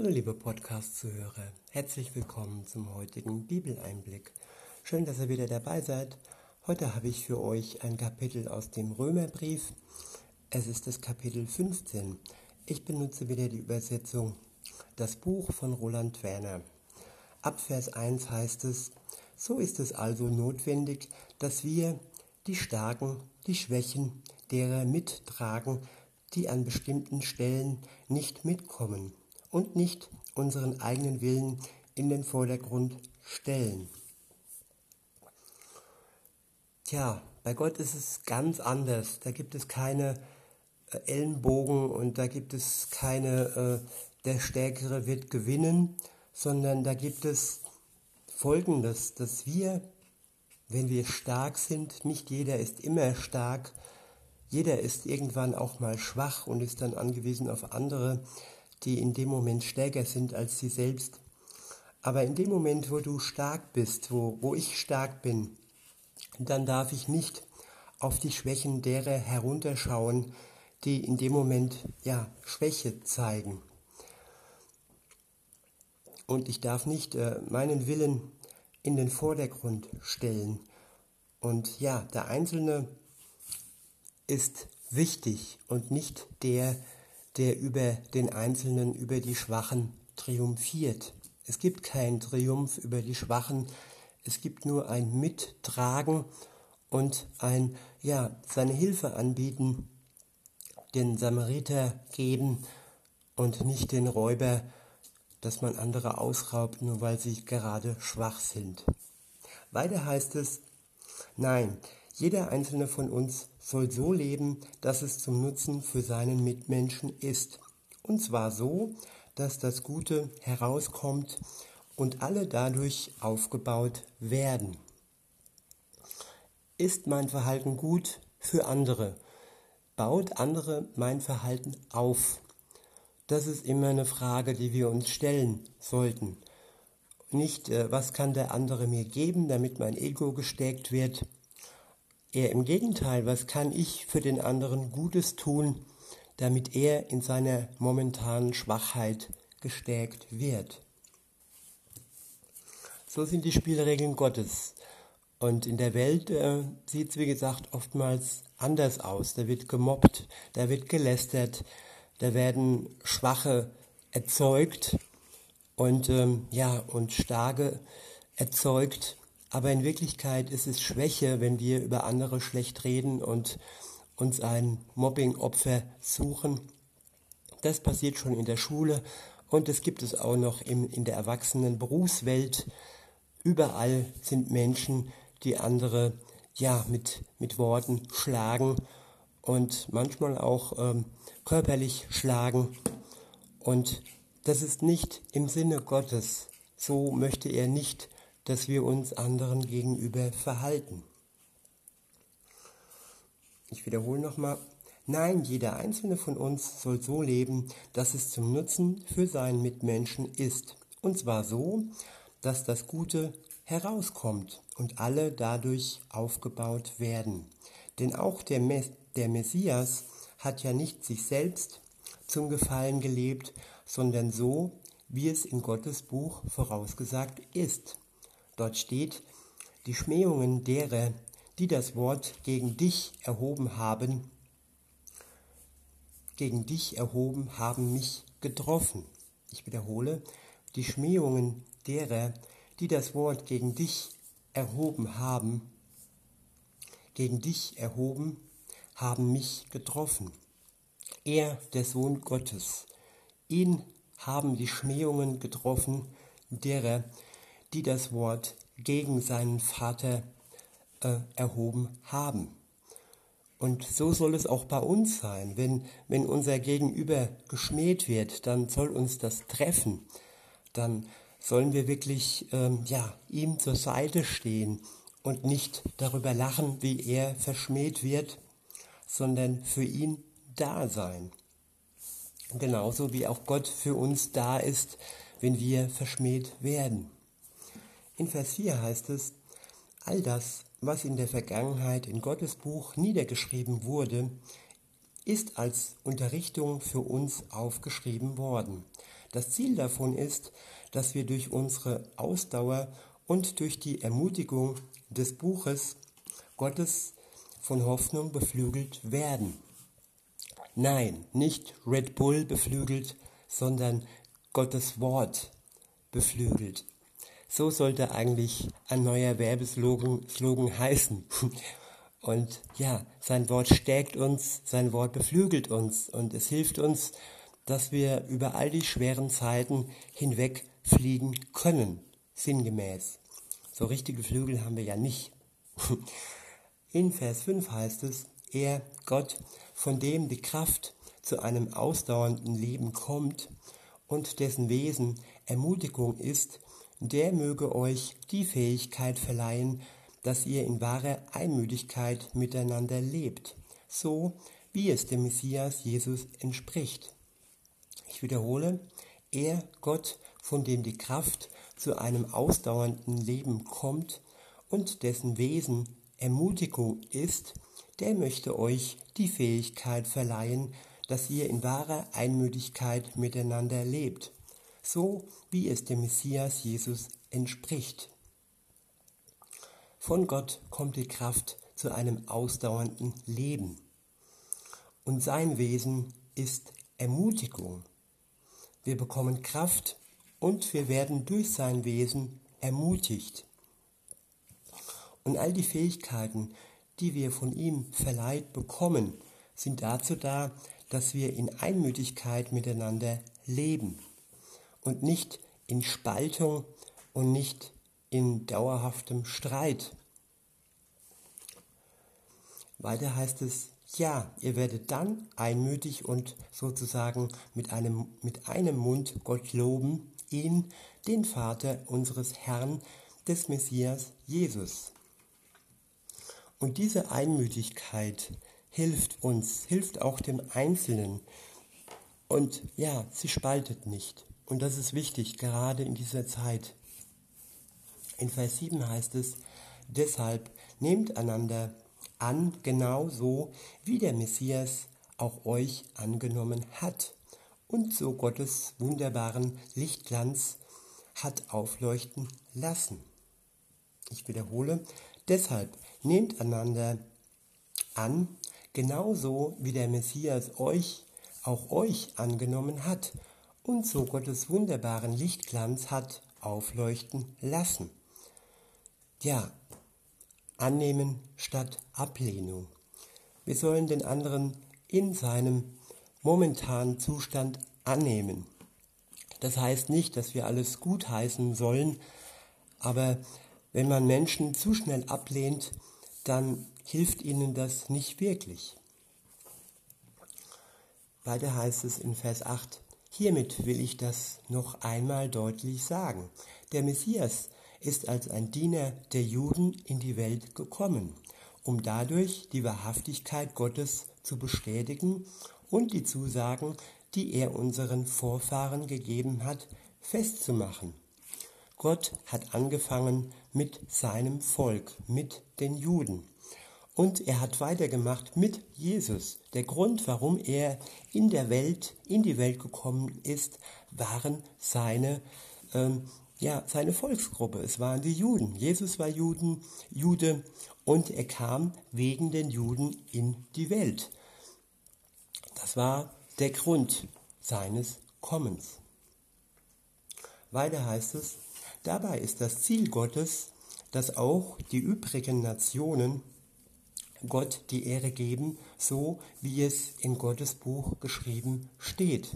Hallo liebe Podcast-Zuhörer, herzlich willkommen zum heutigen Bibeleinblick. Schön, dass ihr wieder dabei seid. Heute habe ich für euch ein Kapitel aus dem Römerbrief. Es ist das Kapitel 15. Ich benutze wieder die Übersetzung Das Buch von Roland Werner. Ab Vers 1 heißt es, so ist es also notwendig, dass wir die Starken, die Schwächen derer mittragen, die an bestimmten Stellen nicht mitkommen und nicht unseren eigenen Willen in den Vordergrund stellen. Tja, bei Gott ist es ganz anders. Da gibt es keine äh, Ellenbogen und da gibt es keine, äh, der Stärkere wird gewinnen, sondern da gibt es Folgendes, dass wir, wenn wir stark sind, nicht jeder ist immer stark, jeder ist irgendwann auch mal schwach und ist dann angewiesen auf andere, die in dem Moment stärker sind als sie selbst. Aber in dem Moment, wo du stark bist, wo, wo ich stark bin, dann darf ich nicht auf die Schwächen derer herunterschauen, die in dem Moment ja Schwäche zeigen. Und ich darf nicht äh, meinen Willen in den Vordergrund stellen. Und ja, der Einzelne ist wichtig und nicht der, der über den Einzelnen, über die Schwachen triumphiert. Es gibt keinen Triumph über die Schwachen, es gibt nur ein Mittragen und ein, ja, seine Hilfe anbieten, den Samariter geben und nicht den Räuber, dass man andere ausraubt, nur weil sie gerade schwach sind. Weiter heißt es, nein, jeder einzelne von uns soll so leben, dass es zum Nutzen für seinen Mitmenschen ist. Und zwar so, dass das Gute herauskommt und alle dadurch aufgebaut werden. Ist mein Verhalten gut für andere? Baut andere mein Verhalten auf? Das ist immer eine Frage, die wir uns stellen sollten. Nicht, äh, was kann der andere mir geben, damit mein Ego gestärkt wird, Eher im Gegenteil, was kann ich für den anderen Gutes tun, damit er in seiner momentanen Schwachheit gestärkt wird? So sind die Spielregeln Gottes. Und in der Welt äh, sieht es, wie gesagt, oftmals anders aus. Da wird gemobbt, da wird gelästert, da werden Schwache erzeugt und, ähm, ja, und Starke erzeugt. Aber in Wirklichkeit ist es Schwäche, wenn wir über andere schlecht reden und uns ein Mobbing-Opfer suchen. Das passiert schon in der Schule und es gibt es auch noch im, in der erwachsenen Berufswelt. Überall sind Menschen, die andere ja mit, mit Worten schlagen und manchmal auch ähm, körperlich schlagen. Und das ist nicht im Sinne Gottes. So möchte er nicht dass wir uns anderen gegenüber verhalten. Ich wiederhole nochmal. Nein, jeder einzelne von uns soll so leben, dass es zum Nutzen für seinen Mitmenschen ist. Und zwar so, dass das Gute herauskommt und alle dadurch aufgebaut werden. Denn auch der, Mess der Messias hat ja nicht sich selbst zum Gefallen gelebt, sondern so, wie es in Gottes Buch vorausgesagt ist. Dort steht, die Schmähungen derer, die das Wort gegen dich erhoben haben, gegen dich erhoben, haben mich getroffen. Ich wiederhole, die Schmähungen derer, die das Wort gegen dich erhoben haben, gegen dich erhoben, haben mich getroffen. Er, der Sohn Gottes, ihn haben die Schmähungen getroffen, derer, die das Wort gegen seinen Vater äh, erhoben haben. Und so soll es auch bei uns sein. Wenn, wenn unser Gegenüber geschmäht wird, dann soll uns das treffen. Dann sollen wir wirklich ähm, ja, ihm zur Seite stehen und nicht darüber lachen, wie er verschmäht wird, sondern für ihn da sein. Genauso wie auch Gott für uns da ist, wenn wir verschmäht werden. In Vers 4 heißt es, all das, was in der Vergangenheit in Gottes Buch niedergeschrieben wurde, ist als Unterrichtung für uns aufgeschrieben worden, Das Ziel davon ist, dass wir durch unsere Ausdauer und durch die Ermutigung des Buches Gottes von Hoffnung beflügelt werden. Nein, nicht Red Bull beflügelt, sondern Gottes Wort beflügelt. So sollte eigentlich ein neuer Werbeslogan Slogan heißen. Und ja, sein Wort stärkt uns, sein Wort beflügelt uns und es hilft uns, dass wir über all die schweren Zeiten hinweg fliegen können, sinngemäß. So richtige Flügel haben wir ja nicht. In Vers 5 heißt es, er, Gott, von dem die Kraft zu einem ausdauernden Leben kommt und dessen Wesen Ermutigung ist, der möge euch die Fähigkeit verleihen, dass ihr in wahrer Einmütigkeit miteinander lebt, so wie es dem Messias Jesus entspricht. Ich wiederhole, er, Gott, von dem die Kraft zu einem ausdauernden Leben kommt und dessen Wesen Ermutigung ist, der möchte euch die Fähigkeit verleihen, dass ihr in wahrer Einmütigkeit miteinander lebt, so wie es dem Messias Jesus entspricht. Von Gott kommt die Kraft zu einem ausdauernden Leben. Und sein Wesen ist Ermutigung. Wir bekommen Kraft und wir werden durch sein Wesen ermutigt. Und all die Fähigkeiten, die wir von ihm verleiht bekommen, sind dazu da, dass wir in Einmütigkeit miteinander leben und nicht in Spaltung und nicht in dauerhaftem Streit. Weiter heißt es, ja, ihr werdet dann einmütig und sozusagen mit einem, mit einem Mund Gott loben, ihn, den Vater unseres Herrn, des Messias Jesus. Und diese Einmütigkeit hilft uns, hilft auch dem Einzelnen. Und ja, sie spaltet nicht. Und das ist wichtig, gerade in dieser Zeit. In Vers 7 heißt es, deshalb nehmt einander an, genauso wie der Messias auch euch angenommen hat und so Gottes wunderbaren Lichtglanz hat aufleuchten lassen. Ich wiederhole, deshalb nehmt einander an, genauso wie der Messias euch, auch euch angenommen hat und so Gottes wunderbaren Lichtglanz hat aufleuchten lassen. Ja, annehmen statt Ablehnung. Wir sollen den anderen in seinem momentanen Zustand annehmen. Das heißt nicht, dass wir alles gutheißen sollen, aber wenn man Menschen zu schnell ablehnt, dann hilft ihnen das nicht wirklich. Weiter heißt es in Vers 8, hiermit will ich das noch einmal deutlich sagen. Der Messias ist als ein Diener der Juden in die Welt gekommen, um dadurch die Wahrhaftigkeit Gottes zu bestätigen und die Zusagen, die er unseren Vorfahren gegeben hat, festzumachen. Gott hat angefangen mit seinem Volk, mit den Juden. Und er hat weitergemacht mit Jesus. Der Grund, warum er in der Welt, in die Welt gekommen ist, waren seine, ähm, ja, seine Volksgruppe. Es waren die Juden. Jesus war Juden, Jude und er kam wegen den Juden in die Welt. Das war der Grund seines Kommens. Weiter heißt es, dabei ist das Ziel Gottes, dass auch die übrigen Nationen Gott die Ehre geben, so wie es in Gottes Buch geschrieben steht.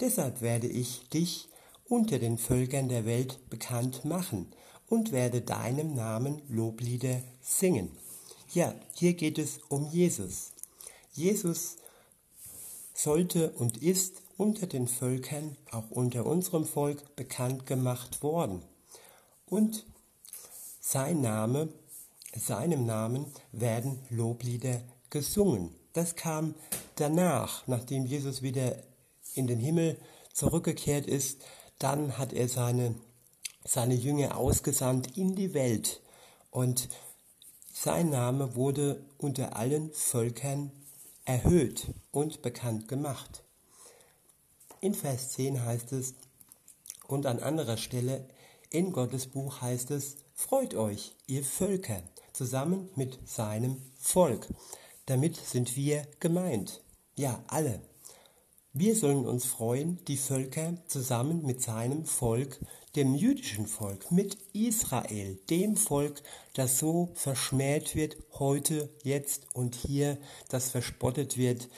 Deshalb werde ich dich unter den Völkern der Welt bekannt machen und werde deinem Namen Loblieder singen. Ja, hier geht es um Jesus. Jesus sollte und ist unter den Völkern, auch unter unserem Volk, bekannt gemacht worden. Und sein Name, seinem Namen werden Loblieder gesungen. Das kam danach, nachdem Jesus wieder in den Himmel zurückgekehrt ist, dann hat er seine, seine Jünger ausgesandt in die Welt und sein Name wurde unter allen Völkern erhöht und bekannt gemacht. In Vers 10 heißt es, und an anderer Stelle in Gottes Buch heißt es, freut euch, ihr Völker, zusammen mit seinem Volk. Damit sind wir gemeint. Ja, alle. Wir sollen uns freuen, die Völker zusammen mit seinem Volk, dem jüdischen Volk, mit Israel, dem Volk, das so verschmäht wird heute, jetzt und hier, das verspottet wird,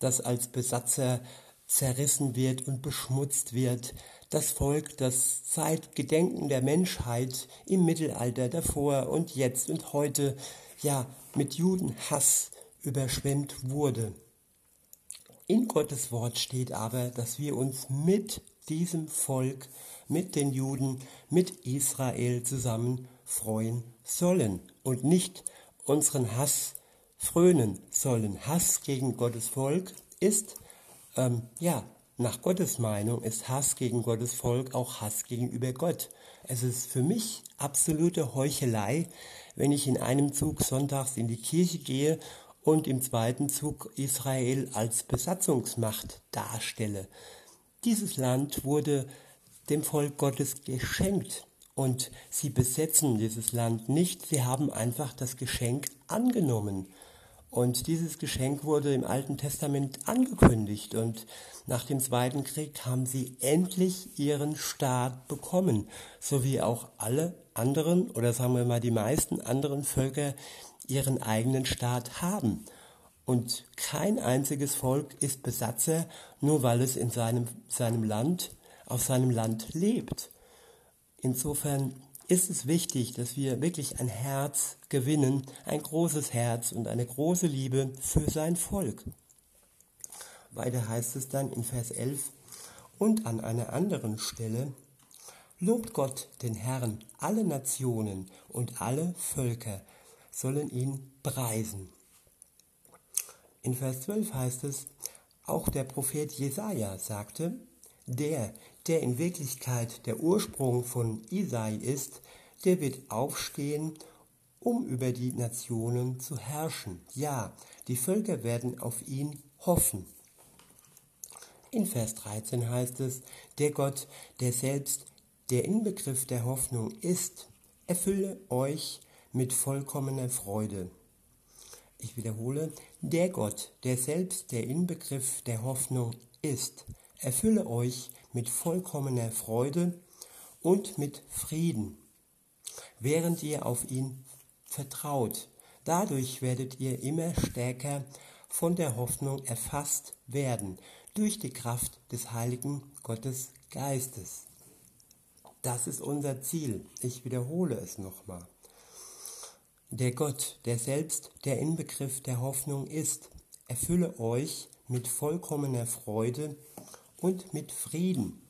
das als Besatzer zerrissen wird und beschmutzt wird, das Volk, das seit Gedenken der Menschheit im Mittelalter davor und jetzt und heute ja mit Judenhass überschwemmt wurde. In Gottes Wort steht aber, dass wir uns mit diesem Volk, mit den Juden, mit Israel zusammen freuen sollen und nicht unseren Hass frönen sollen. Hass gegen Gottes Volk ist ähm, ja nach Gottes Meinung ist Hass gegen Gottes Volk auch Hass gegenüber Gott. Es ist für mich absolute Heuchelei, wenn ich in einem Zug sonntags in die Kirche gehe und im zweiten Zug Israel als Besatzungsmacht darstelle. Dieses Land wurde dem Volk Gottes geschenkt und sie besetzen dieses Land nicht, sie haben einfach das Geschenk angenommen. Und dieses Geschenk wurde im Alten Testament angekündigt und nach dem Zweiten Krieg haben sie endlich ihren Staat bekommen, so wie auch alle anderen oder sagen wir mal die meisten anderen Völker ihren eigenen Staat haben. Und kein einziges Volk ist Besatzer, nur weil es in seinem, seinem Land, auf seinem Land lebt. Insofern ist es wichtig, dass wir wirklich ein Herz gewinnen, ein großes Herz und eine große Liebe für sein Volk. Weiter heißt es dann in Vers 11, und an einer anderen Stelle, Lobt Gott den Herrn, alle Nationen und alle Völker sollen ihn preisen. In Vers 12 heißt es, auch der Prophet Jesaja sagte, der, der in Wirklichkeit der Ursprung von Isai ist, der wird aufstehen, um über die Nationen zu herrschen. Ja, die Völker werden auf ihn hoffen. In Vers 13 heißt es, der Gott, der selbst der Inbegriff der Hoffnung ist, erfülle euch mit vollkommener Freude. Ich wiederhole, der Gott, der selbst der Inbegriff der Hoffnung ist, erfülle euch mit vollkommener Freude und mit Frieden, während ihr auf ihn vertraut. Dadurch werdet ihr immer stärker von der Hoffnung erfasst werden, durch die Kraft des Heiligen Gottes Geistes. Das ist unser Ziel. Ich wiederhole es nochmal. Der Gott, der selbst der Inbegriff der Hoffnung ist, erfülle euch mit vollkommener Freude und mit Frieden.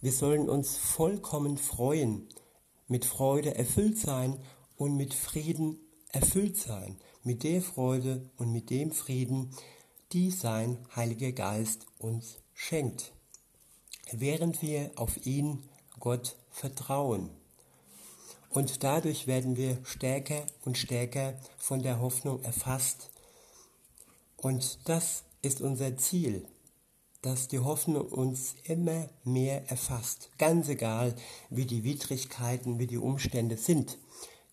Wir sollen uns vollkommen freuen, mit Freude erfüllt sein und mit Frieden erfüllt sein, mit der Freude und mit dem Frieden, die sein Heiliger Geist uns schenkt, während wir auf ihn, Gott, vertrauen. Und dadurch werden wir stärker und stärker von der Hoffnung erfasst. Und das ist unser Ziel, dass die Hoffnung uns immer mehr erfasst, ganz egal, wie die Widrigkeiten, wie die Umstände sind.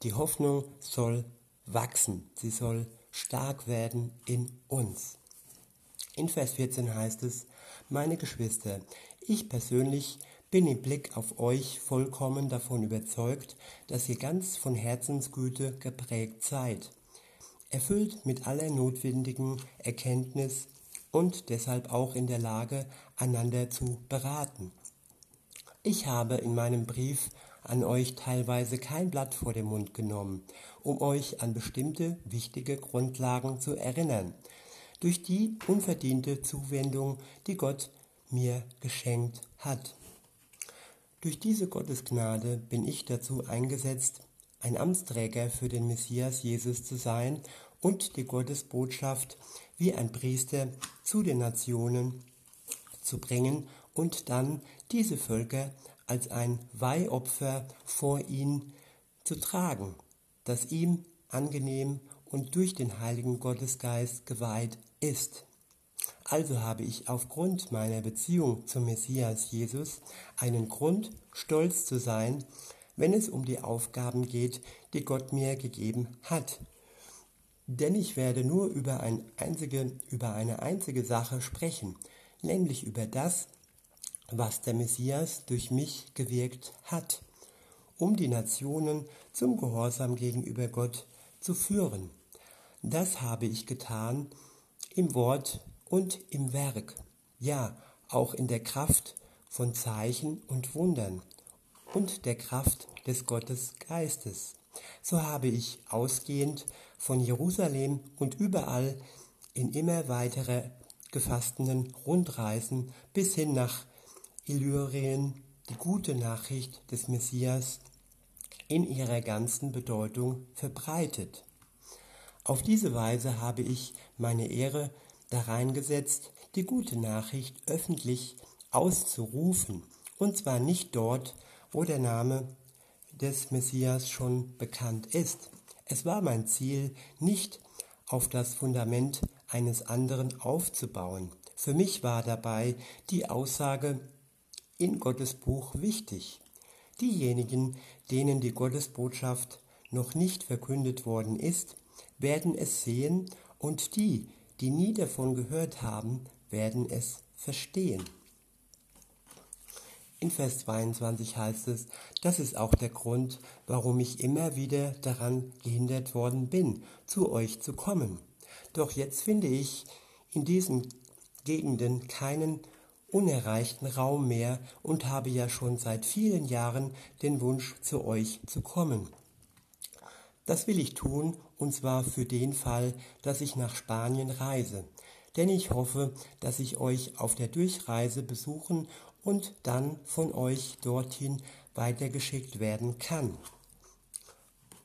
Die Hoffnung soll wachsen, sie soll stark werden in uns. In Vers 14 heißt es, meine Geschwister, ich persönlich bin im Blick auf euch vollkommen davon überzeugt, dass ihr ganz von Herzensgüte geprägt seid, erfüllt mit aller notwendigen Erkenntnis und deshalb auch in der Lage, einander zu beraten. Ich habe in meinem Brief an euch teilweise kein Blatt vor den Mund genommen, um euch an bestimmte wichtige Grundlagen zu erinnern, durch die unverdiente Zuwendung, die Gott mir geschenkt hat. Durch diese Gottesgnade bin ich dazu eingesetzt, ein Amtsträger für den Messias Jesus zu sein und die Gottesbotschaft wie ein Priester zu den Nationen zu bringen und dann diese Völker als ein Weihopfer vor ihn zu tragen, das ihm angenehm und durch den Heiligen Gottesgeist geweiht ist. Also habe ich aufgrund meiner Beziehung zum Messias Jesus einen Grund, stolz zu sein, wenn es um die Aufgaben geht, die Gott mir gegeben hat. Denn ich werde nur über, ein einzige, über eine einzige Sache sprechen, nämlich über das, was der Messias durch mich gewirkt hat, um die Nationen zum Gehorsam gegenüber Gott zu führen. Das habe ich getan im Wort und im Werk, ja auch in der Kraft von Zeichen und Wundern und der Kraft des Gottesgeistes. So habe ich ausgehend von Jerusalem und überall in immer weitere gefassten Rundreisen bis hin nach Illyrien die gute Nachricht des Messias in ihrer ganzen Bedeutung verbreitet. Auf diese Weise habe ich meine Ehre darein gesetzt, die gute Nachricht öffentlich auszurufen, und zwar nicht dort, wo der Name des Messias schon bekannt ist. Es war mein Ziel, nicht auf das Fundament eines anderen aufzubauen. Für mich war dabei die Aussage in Gottes Buch wichtig. Diejenigen, denen die Gottesbotschaft noch nicht verkündet worden ist, werden es sehen und die, die nie davon gehört haben, werden es verstehen. In Vers 22 heißt es, das ist auch der Grund, warum ich immer wieder daran gehindert worden bin, zu euch zu kommen. Doch jetzt finde ich in diesen Gegenden keinen unerreichten Raum mehr und habe ja schon seit vielen Jahren den Wunsch, zu euch zu kommen. Das will ich tun, und zwar für den Fall, dass ich nach Spanien reise. Denn ich hoffe, dass ich euch auf der Durchreise besuchen und dann von euch dorthin weitergeschickt werden kann.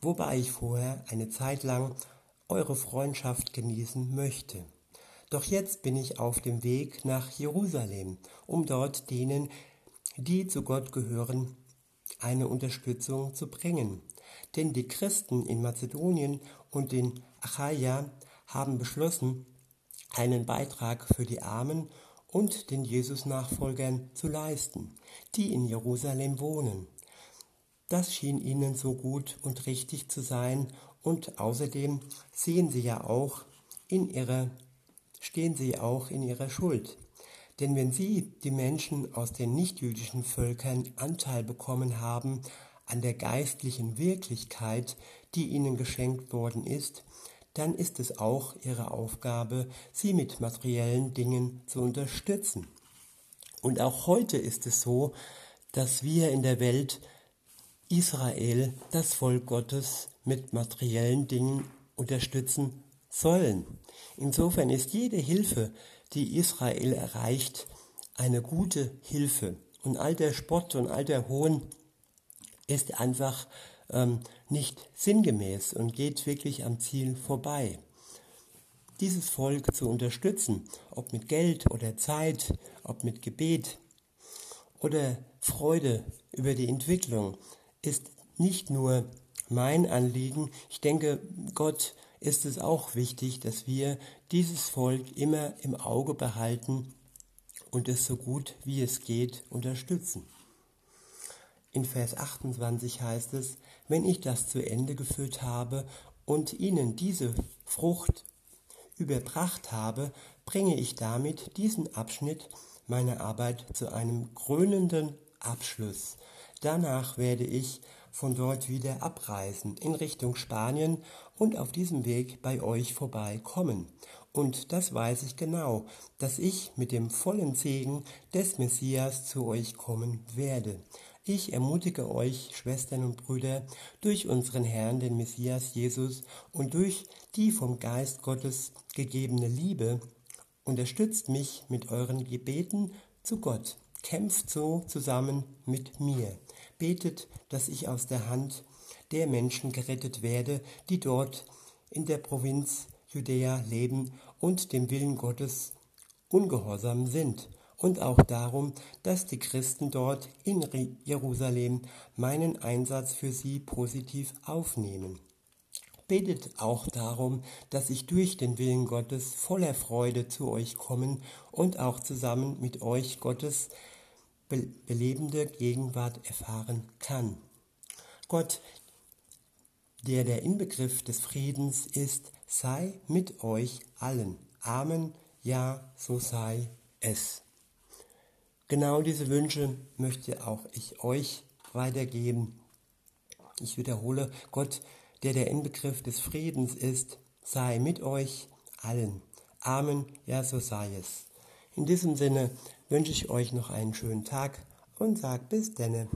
Wobei ich vorher eine Zeit lang eure Freundschaft genießen möchte. Doch jetzt bin ich auf dem Weg nach Jerusalem, um dort denen, die zu Gott gehören, eine Unterstützung zu bringen. Denn die Christen in Mazedonien und in Achaia haben beschlossen, einen Beitrag für die Armen und den Jesus-Nachfolgern zu leisten, die in Jerusalem wohnen. Das schien ihnen so gut und richtig zu sein und außerdem sehen sie ja auch in ihrer, stehen sie auch in ihrer Schuld. Denn wenn sie, die Menschen aus den nichtjüdischen Völkern, Anteil bekommen haben an der geistlichen Wirklichkeit, die ihnen geschenkt worden ist, dann ist es auch ihre Aufgabe, sie mit materiellen Dingen zu unterstützen. Und auch heute ist es so, dass wir in der Welt Israel, das Volk Gottes, mit materiellen Dingen unterstützen sollen. Insofern ist jede Hilfe, die Israel erreicht, eine gute Hilfe. Und all der Spott und all der Hohn ist einfach ähm, nicht sinngemäß und geht wirklich am Ziel vorbei. Dieses Volk zu unterstützen, ob mit Geld oder Zeit, ob mit Gebet oder Freude über die Entwicklung, ist nicht nur mein Anliegen. Ich denke, Gott ist es auch wichtig, dass wir dieses Volk immer im Auge behalten und es so gut wie es geht unterstützen. In Vers 28 heißt es, wenn ich das zu Ende geführt habe und ihnen diese Frucht überbracht habe, bringe ich damit diesen Abschnitt meiner Arbeit zu einem krönenden Abschluss. Danach werde ich von dort wieder abreisen in Richtung Spanien und auf diesem Weg bei euch vorbeikommen. Und das weiß ich genau, dass ich mit dem vollen Segen des Messias zu euch kommen werde. Ich ermutige euch, Schwestern und Brüder, durch unseren Herrn, den Messias Jesus und durch die vom Geist Gottes gegebene Liebe, unterstützt mich mit euren Gebeten zu Gott. Kämpft so zusammen mit mir. Betet, dass ich aus der Hand der Menschen gerettet werde, die dort in der Provinz Judäa leben und dem Willen Gottes ungehorsam sind und auch darum, dass die Christen dort in Jerusalem meinen Einsatz für sie positiv aufnehmen. betet auch darum, dass ich durch den Willen Gottes voller Freude zu euch kommen und auch zusammen mit euch Gottes belebende Gegenwart erfahren kann. Gott, der der Inbegriff des Friedens ist, sei mit euch allen. Amen. Ja, so sei es. Genau diese Wünsche möchte auch ich euch weitergeben. Ich wiederhole, Gott, der der Inbegriff des Friedens ist, sei mit euch allen. Amen, ja, so sei es. In diesem Sinne wünsche ich euch noch einen schönen Tag und sag bis denne.